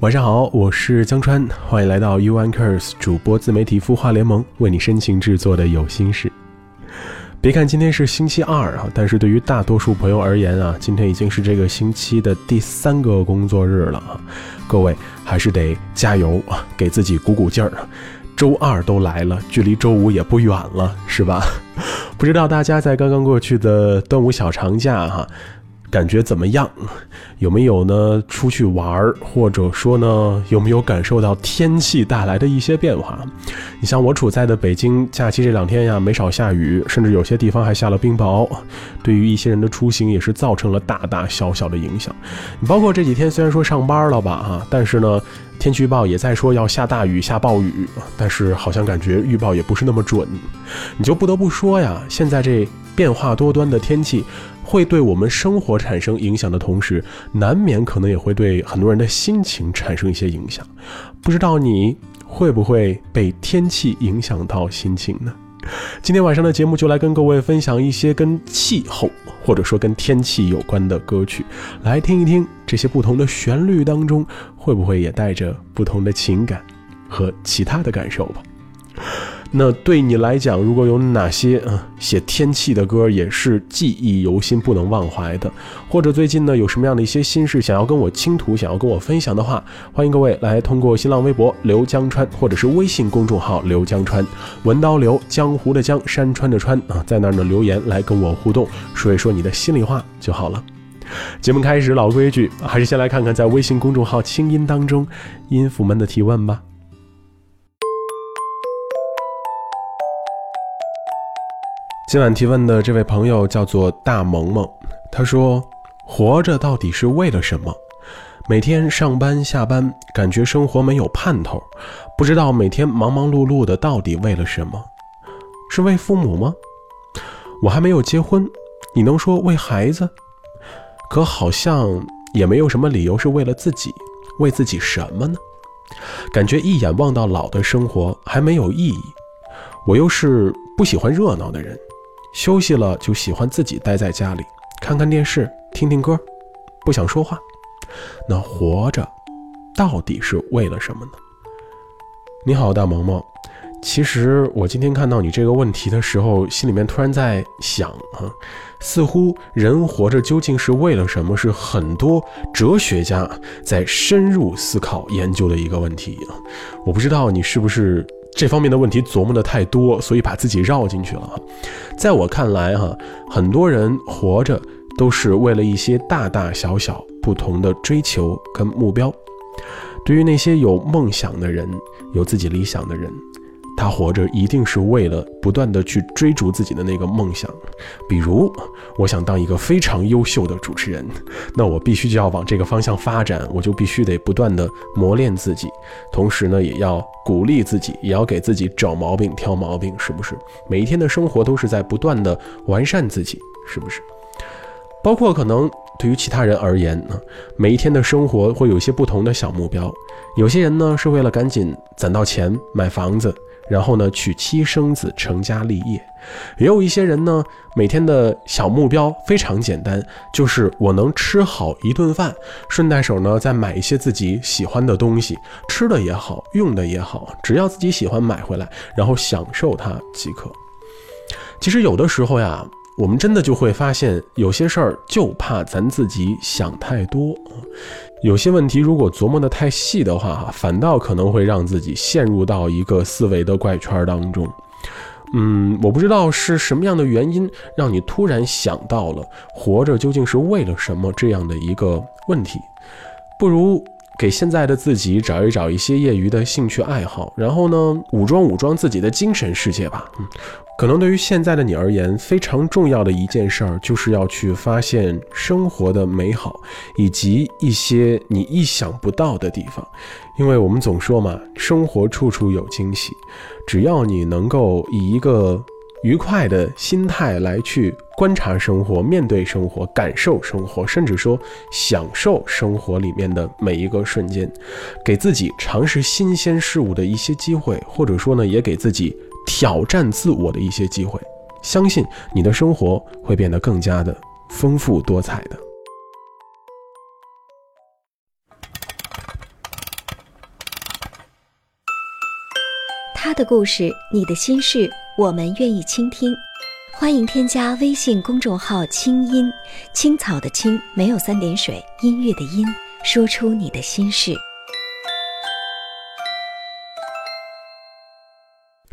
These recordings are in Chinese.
晚上好，我是江川，欢迎来到 U N Curse 主播自媒体孵化联盟为你深情制作的有心事。别看今天是星期二啊，但是对于大多数朋友而言啊，今天已经是这个星期的第三个工作日了啊。各位还是得加油啊，给自己鼓鼓劲儿。周二都来了，距离周五也不远了，是吧？不知道大家在刚刚过去的端午小长假哈。感觉怎么样？有没有呢？出去玩儿，或者说呢，有没有感受到天气带来的一些变化？你像我处在的北京，假期这两天呀，没少下雨，甚至有些地方还下了冰雹，对于一些人的出行也是造成了大大小小的影响。你包括这几天虽然说上班了吧，哈，但是呢，天气预报也在说要下大雨、下暴雨，但是好像感觉预报也不是那么准，你就不得不说呀，现在这变化多端的天气。会对我们生活产生影响的同时，难免可能也会对很多人的心情产生一些影响。不知道你会不会被天气影响到心情呢？今天晚上的节目就来跟各位分享一些跟气候或者说跟天气有关的歌曲，来听一听这些不同的旋律当中会不会也带着不同的情感和其他的感受吧。那对你来讲，如果有哪些嗯写天气的歌也是记忆犹新、不能忘怀的，或者最近呢有什么样的一些心事想要跟我倾吐、想要跟我分享的话，欢迎各位来通过新浪微博刘江川，或者是微信公众号刘江川，文刀刘江湖的江山川的川啊，在那儿呢留言来跟我互动，说一说你的心里话就好了。节目开始，老规矩，还是先来看看在微信公众号清音当中音符们的提问吧。今晚提问的这位朋友叫做大萌萌，他说：“活着到底是为了什么？每天上班下班，感觉生活没有盼头，不知道每天忙忙碌碌的到底为了什么？是为父母吗？我还没有结婚，你能说为孩子？可好像也没有什么理由是为了自己，为自己什么呢？感觉一眼望到老的生活还没有意义，我又是不喜欢热闹的人。”休息了就喜欢自己待在家里，看看电视，听听歌，不想说话。那活着到底是为了什么呢？你好，大萌萌。其实我今天看到你这个问题的时候，心里面突然在想啊，似乎人活着究竟是为了什么？是很多哲学家在深入思考研究的一个问题啊。我不知道你是不是。这方面的问题琢磨的太多，所以把自己绕进去了。在我看来，哈，很多人活着都是为了一些大大小小不同的追求跟目标。对于那些有梦想的人，有自己理想的人。他活着一定是为了不断的去追逐自己的那个梦想，比如我想当一个非常优秀的主持人，那我必须就要往这个方向发展，我就必须得不断的磨练自己，同时呢，也要鼓励自己，也要给自己找毛病、挑毛病，是不是？每一天的生活都是在不断的完善自己，是不是？包括可能对于其他人而言呢，每一天的生活会有一些不同的小目标，有些人呢是为了赶紧攒到钱买房子。然后呢，娶妻生子，成家立业。也有一些人呢，每天的小目标非常简单，就是我能吃好一顿饭，顺带手呢再买一些自己喜欢的东西，吃的也好，用的也好，只要自己喜欢买回来，然后享受它即可。其实有的时候呀。我们真的就会发现，有些事儿就怕咱自己想太多，有些问题如果琢磨的太细的话，反倒可能会让自己陷入到一个思维的怪圈当中。嗯，我不知道是什么样的原因让你突然想到了活着究竟是为了什么这样的一个问题，不如给现在的自己找一找一些业余的兴趣爱好，然后呢，武装武装自己的精神世界吧。嗯。可能对于现在的你而言，非常重要的一件事儿，就是要去发现生活的美好，以及一些你意想不到的地方。因为我们总说嘛，生活处处有惊喜。只要你能够以一个愉快的心态来去观察生活、面对生活、感受生活，甚至说享受生活里面的每一个瞬间，给自己尝试新鲜事物的一些机会，或者说呢，也给自己挑战自我的一些机会。相信你的生活会变得更加的丰富多彩的。他的故事，你的心事，我们愿意倾听。欢迎添加微信公众号“清音青草”的青没有三点水，音乐的音，说出你的心事。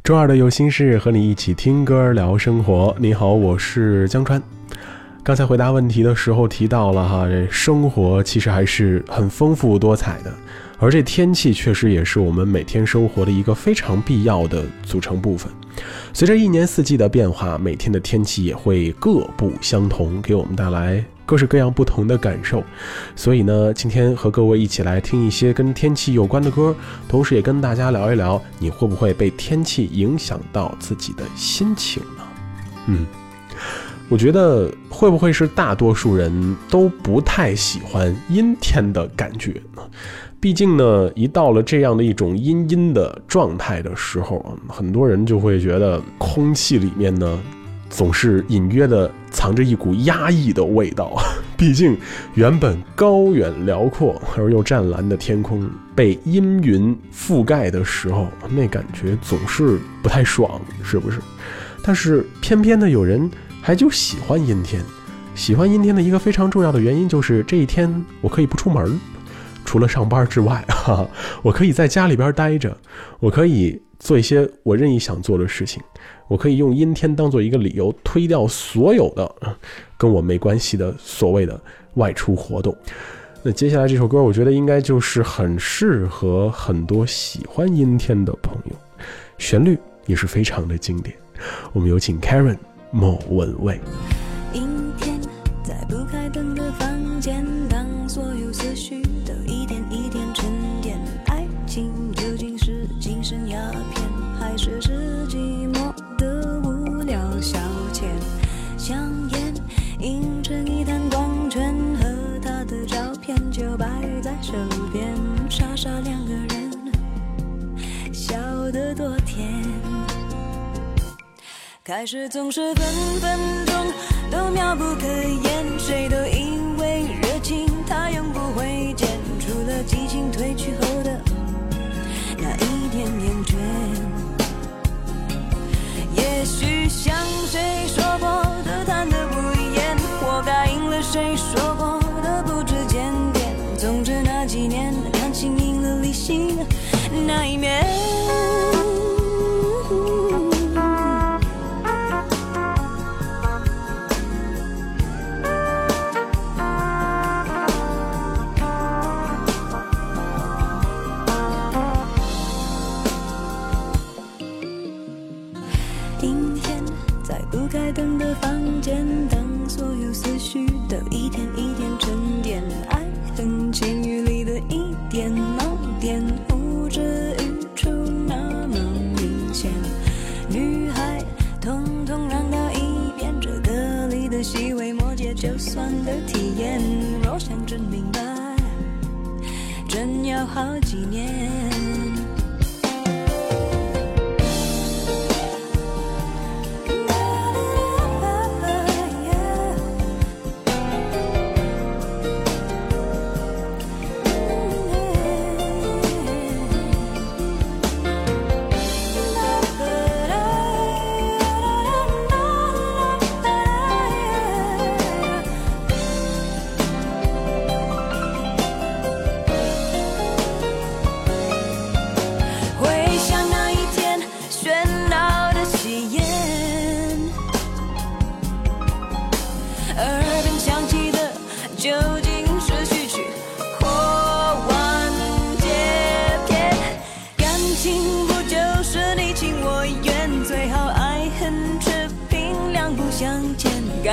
周二的有心事，和你一起听歌聊生活。你好，我是江川。刚才回答问题的时候提到了哈，这生活其实还是很丰富多彩的，而这天气确实也是我们每天生活的一个非常必要的组成部分。随着一年四季的变化，每天的天气也会各不相同，给我们带来各式各样不同的感受。所以呢，今天和各位一起来听一些跟天气有关的歌，同时也跟大家聊一聊，你会不会被天气影响到自己的心情呢？嗯。我觉得会不会是大多数人都不太喜欢阴天的感觉呢？毕竟呢，一到了这样的一种阴阴的状态的时候，很多人就会觉得空气里面呢，总是隐约的藏着一股压抑的味道。毕竟，原本高远辽阔而又湛蓝的天空被阴云覆盖的时候，那感觉总是不太爽，是不是？但是偏偏的有人。还就喜欢阴天，喜欢阴天的一个非常重要的原因就是这一天我可以不出门，除了上班之外，哈，我可以在家里边待着，我可以做一些我任意想做的事情，我可以用阴天当做一个理由推掉所有的跟我没关系的所谓的外出活动。那接下来这首歌，我觉得应该就是很适合很多喜欢阴天的朋友，旋律也是非常的经典。我们有请 Karen。莫问味。开始总是分分钟都妙不可言，谁都以为热情它永不会减，除了激情褪去后监狱里的一点盲点，不知愚出那么明显。女孩统统让到一边，这歌里的细微末节就算的体验。若想真明白，真要好几年。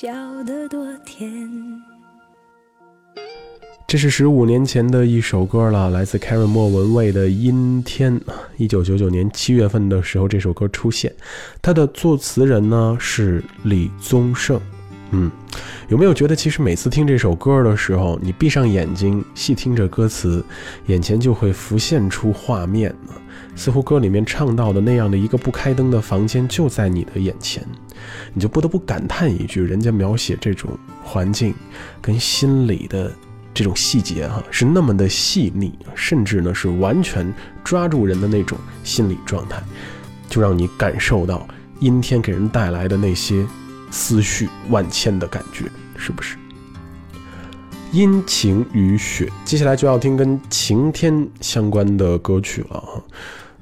笑得多甜。这是十五年前的一首歌了，来自 Karen 莫文蔚的《阴天》。一九九九年七月份的时候，这首歌出现，它的作词人呢是李宗盛。嗯，有没有觉得其实每次听这首歌的时候，你闭上眼睛细听着歌词，眼前就会浮现出画面呢？似乎歌里面唱到的那样的一个不开灯的房间就在你的眼前，你就不得不感叹一句：人家描写这种环境跟心理的。这种细节哈是那么的细腻，甚至呢是完全抓住人的那种心理状态，就让你感受到阴天给人带来的那些思绪万千的感觉，是不是？阴晴雨雪，接下来就要听跟晴天相关的歌曲了哈。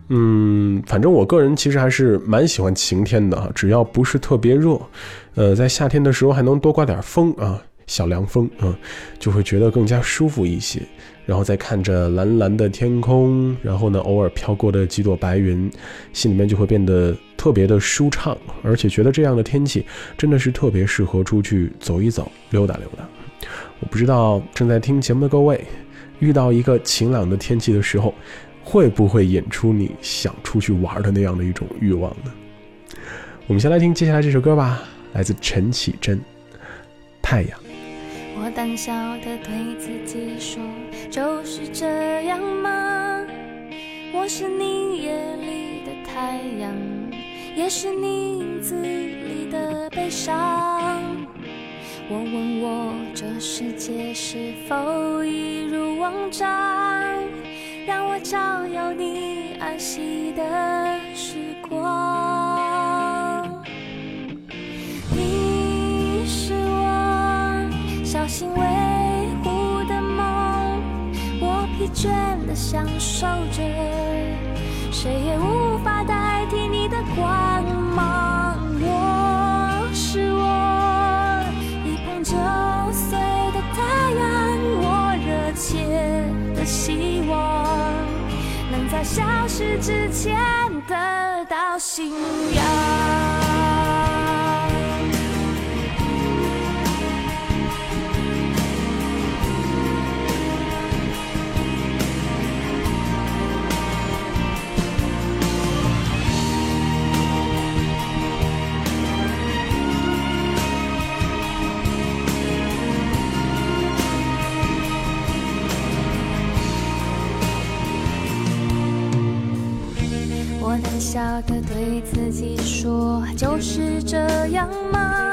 嗯，反正我个人其实还是蛮喜欢晴天的哈，只要不是特别热，呃，在夏天的时候还能多刮点风啊。小凉风啊，就会觉得更加舒服一些。然后再看着蓝蓝的天空，然后呢，偶尔飘过的几朵白云，心里面就会变得特别的舒畅，而且觉得这样的天气真的是特别适合出去走一走、溜达溜达。我不知道正在听节目的各位，遇到一个晴朗的天气的时候，会不会引出你想出去玩的那样的一种欲望呢？我们先来听接下来这首歌吧，来自陈绮贞，《太阳》。我胆小的对自己说，就是这样吗？我是你夜里的太阳，也是你影子里的悲伤。我问我这世界是否一如往常，让我照耀你安息的时光。你是我小心维护的梦，我疲倦的享受着，谁也无法代替你的光惊讶是这样吗？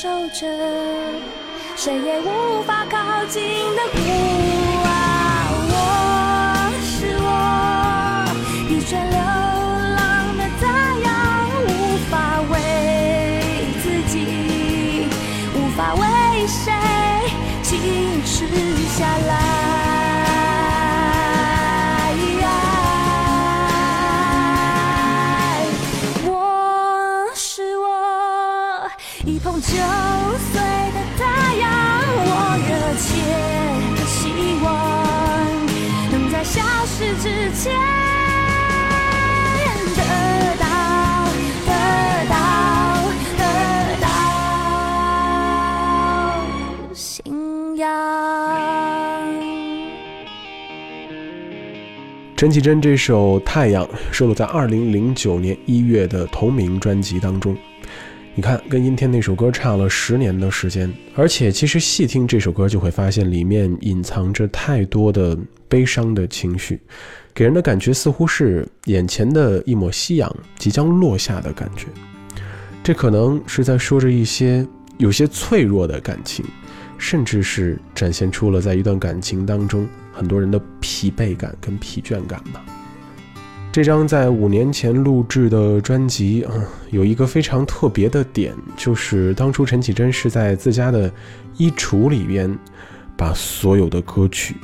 守着谁也无法靠近的孤啊，我是我，一串流浪的太阳，无法为自己，无法为谁，静止下来。九岁的太阳我热切的希望能在消失之前得到得到得到信仰陈绮贞这首太阳收录在二零零九年一月的同名专辑当中。你看，跟阴天那首歌差了十年的时间，而且其实细听这首歌就会发现里面隐藏着太多的悲伤的情绪，给人的感觉似乎是眼前的一抹夕阳即将落下的感觉。这可能是在说着一些有些脆弱的感情，甚至是展现出了在一段感情当中很多人的疲惫感跟疲倦感吧。这张在五年前录制的专辑啊，有一个非常特别的点，就是当初陈绮贞是在自家的衣橱里边，把所有的歌曲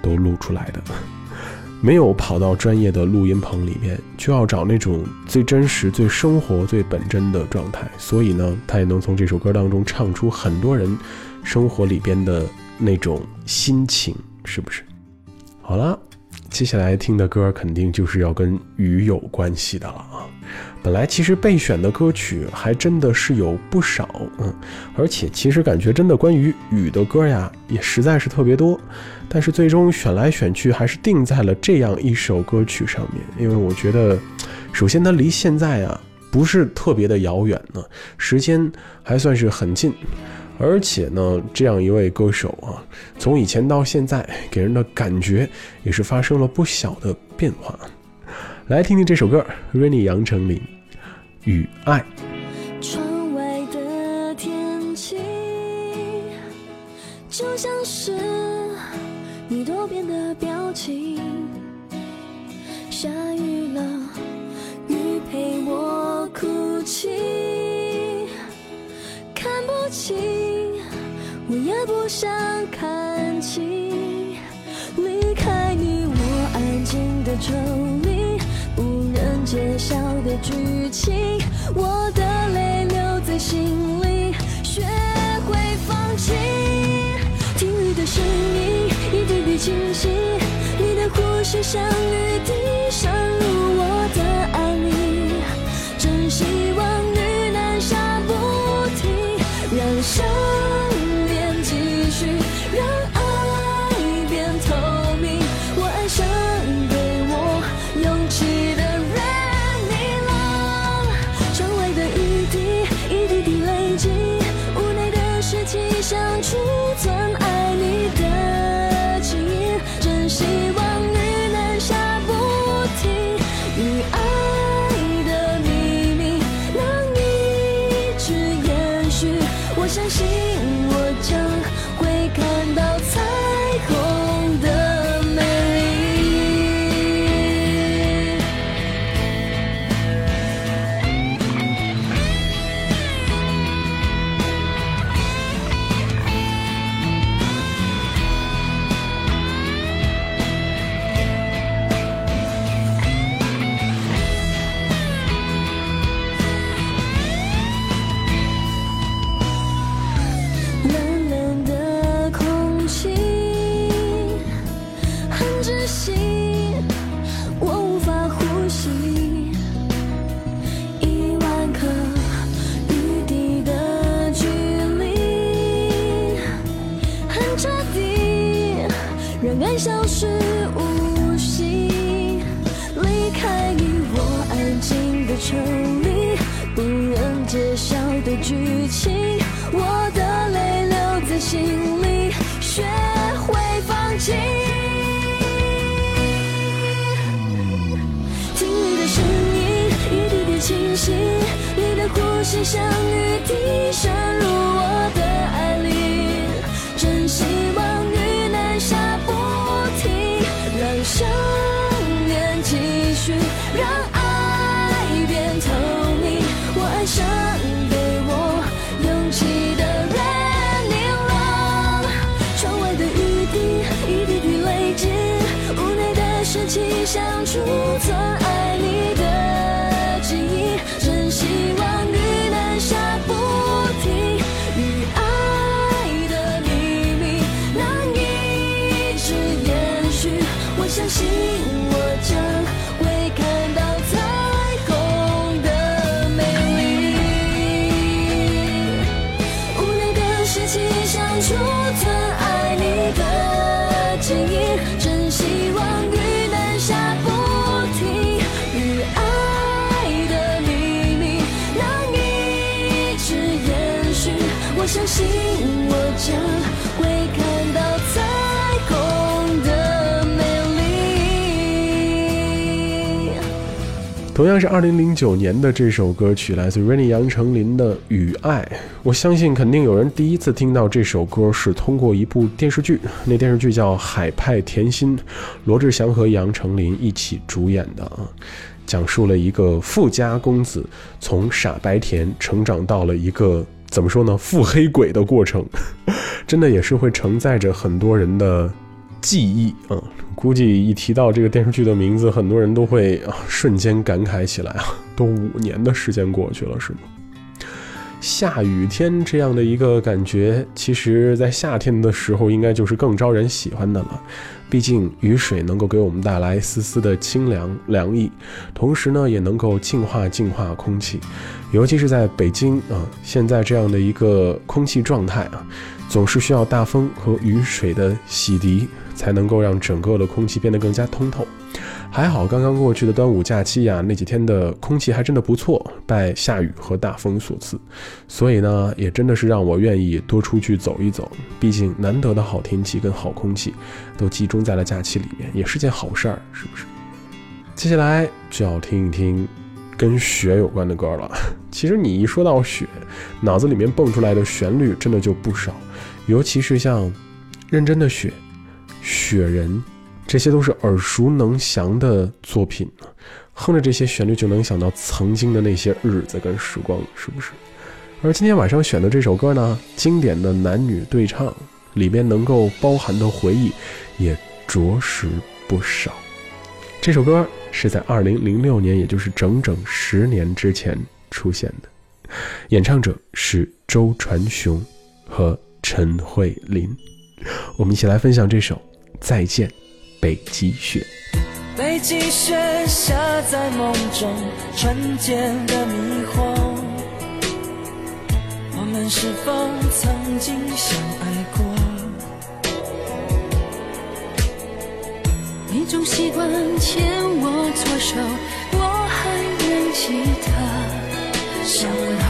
都录出来的，没有跑到专业的录音棚里面，就要找那种最真实、最生活、最本真的状态。所以呢，他也能从这首歌当中唱出很多人生活里边的那种心情，是不是？好了。接下来听的歌肯定就是要跟雨有关系的了啊！本来其实备选的歌曲还真的是有不少，嗯，而且其实感觉真的关于雨的歌呀也实在是特别多，但是最终选来选去还是定在了这样一首歌曲上面，因为我觉得，首先它离现在啊不是特别的遥远呢，时间还算是很近。而且呢，这样一位歌手啊，从以前到现在，给人的感觉也是发生了不小的变化。来听听这首歌，《Rainy 杨丞琳与爱》。静的抽离，无人揭晓的剧情，我的泪留在心里，学会放弃。听雨的声音一滴滴清晰，你的呼吸像像雨滴渗同样是二零零九年的这首歌曲，来自 Rainy 杨丞琳的《雨爱》。我相信肯定有人第一次听到这首歌是通过一部电视剧，那电视剧叫《海派甜心》，罗志祥和杨丞琳一起主演的啊，讲述了一个富家公子从傻白甜成长到了一个怎么说呢，腹黑鬼的过程，真的也是会承载着很多人的记忆啊。估计一提到这个电视剧的名字，很多人都会啊瞬间感慨起来啊！都五年的时间过去了，是吗？下雨天这样的一个感觉，其实在夏天的时候应该就是更招人喜欢的了。毕竟雨水能够给我们带来丝丝的清凉凉意，同时呢也能够净化净化空气。尤其是在北京啊，现在这样的一个空气状态啊，总是需要大风和雨水的洗涤。才能够让整个的空气变得更加通透。还好刚刚过去的端午假期呀，那几天的空气还真的不错，拜下雨和大风所赐。所以呢，也真的是让我愿意多出去走一走。毕竟难得的好天气跟好空气都集中在了假期里面，也是件好事儿，是不是？接下来就要听一听跟雪有关的歌了。其实你一说到雪，脑子里面蹦出来的旋律真的就不少，尤其是像《认真的雪》。雪人，这些都是耳熟能详的作品哼着这些旋律就能想到曾经的那些日子跟时光，是不是？而今天晚上选的这首歌呢，经典的男女对唱，里面能够包含的回忆也着实不少。这首歌是在二零零六年，也就是整整十年之前出现的，演唱者是周传雄和陈慧琳。我们一起来分享这首。再见，北极雪。北极雪下在梦中，纯洁的迷惑。我们是否曾经相爱过？你总习惯牵我左手，我还能记得。想问候，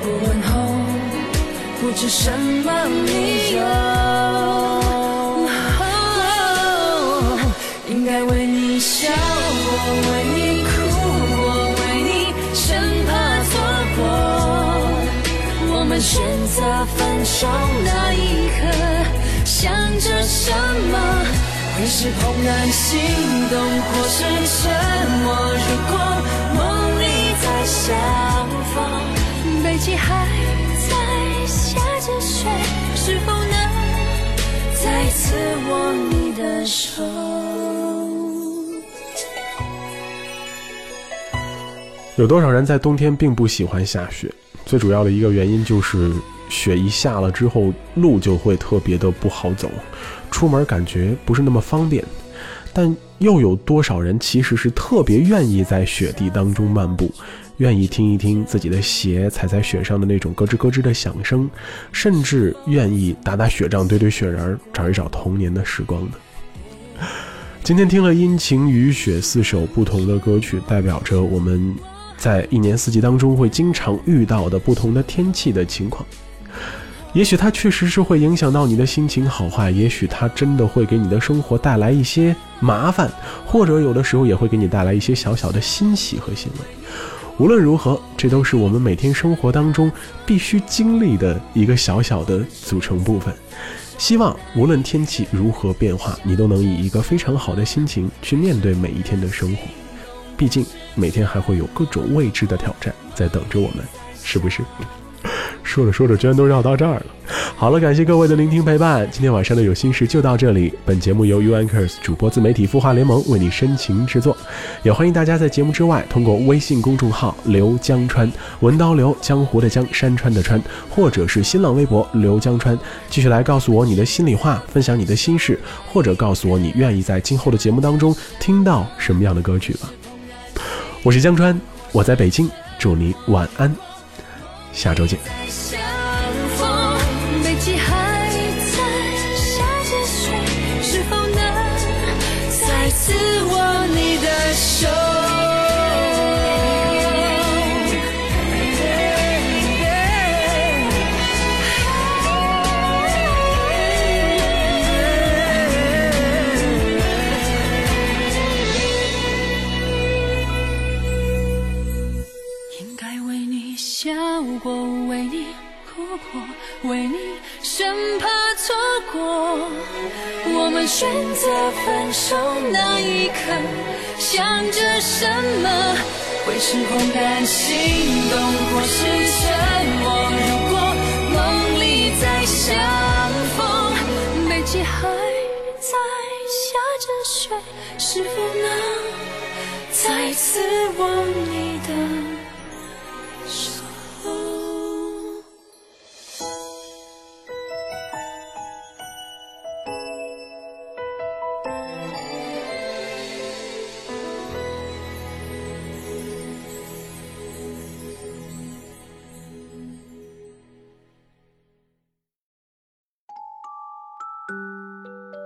不问候，不知什么理由。我为你哭，我为你，生怕错过。我们选择分手那一刻，想着什么？会是怦然心动，或是沉默？如果梦里再相逢，北极还在下着雪，是否能再次握你的手？有多少人在冬天并不喜欢下雪？最主要的一个原因就是雪一下了之后，路就会特别的不好走，出门感觉不是那么方便。但又有多少人其实是特别愿意在雪地当中漫步，愿意听一听自己的鞋踩在雪上的那种咯吱咯吱的响声，甚至愿意打打雪仗、堆堆雪人，找一找童年的时光呢？今天听了阴晴雨雪四首不同的歌曲，代表着我们。在一年四季当中会经常遇到的不同的天气的情况，也许它确实是会影响到你的心情好坏，也许它真的会给你的生活带来一些麻烦，或者有的时候也会给你带来一些小小的欣喜和欣慰。无论如何，这都是我们每天生活当中必须经历的一个小小的组成部分。希望无论天气如何变化，你都能以一个非常好的心情去面对每一天的生活。毕竟每天还会有各种未知的挑战在等着我们，是不是？说着说着，居然都绕到这儿了。好了，感谢各位的聆听陪伴。今天晚上的有心事就到这里。本节目由 U Anchors 主播自媒体孵化联盟为你深情制作，也欢迎大家在节目之外通过微信公众号“刘江川”文刀刘江湖的江山川的川，或者是新浪微博刘江川，继续来告诉我你的心里话，分享你的心事，或者告诉我你愿意在今后的节目当中听到什么样的歌曲吧。我是江川，我在北京，祝你晚安，下周见。们选择分手那一刻，想着什么？会是空感心动，或是沉默？如果梦里再相逢，北极还在下着雪，是否能再次握你的？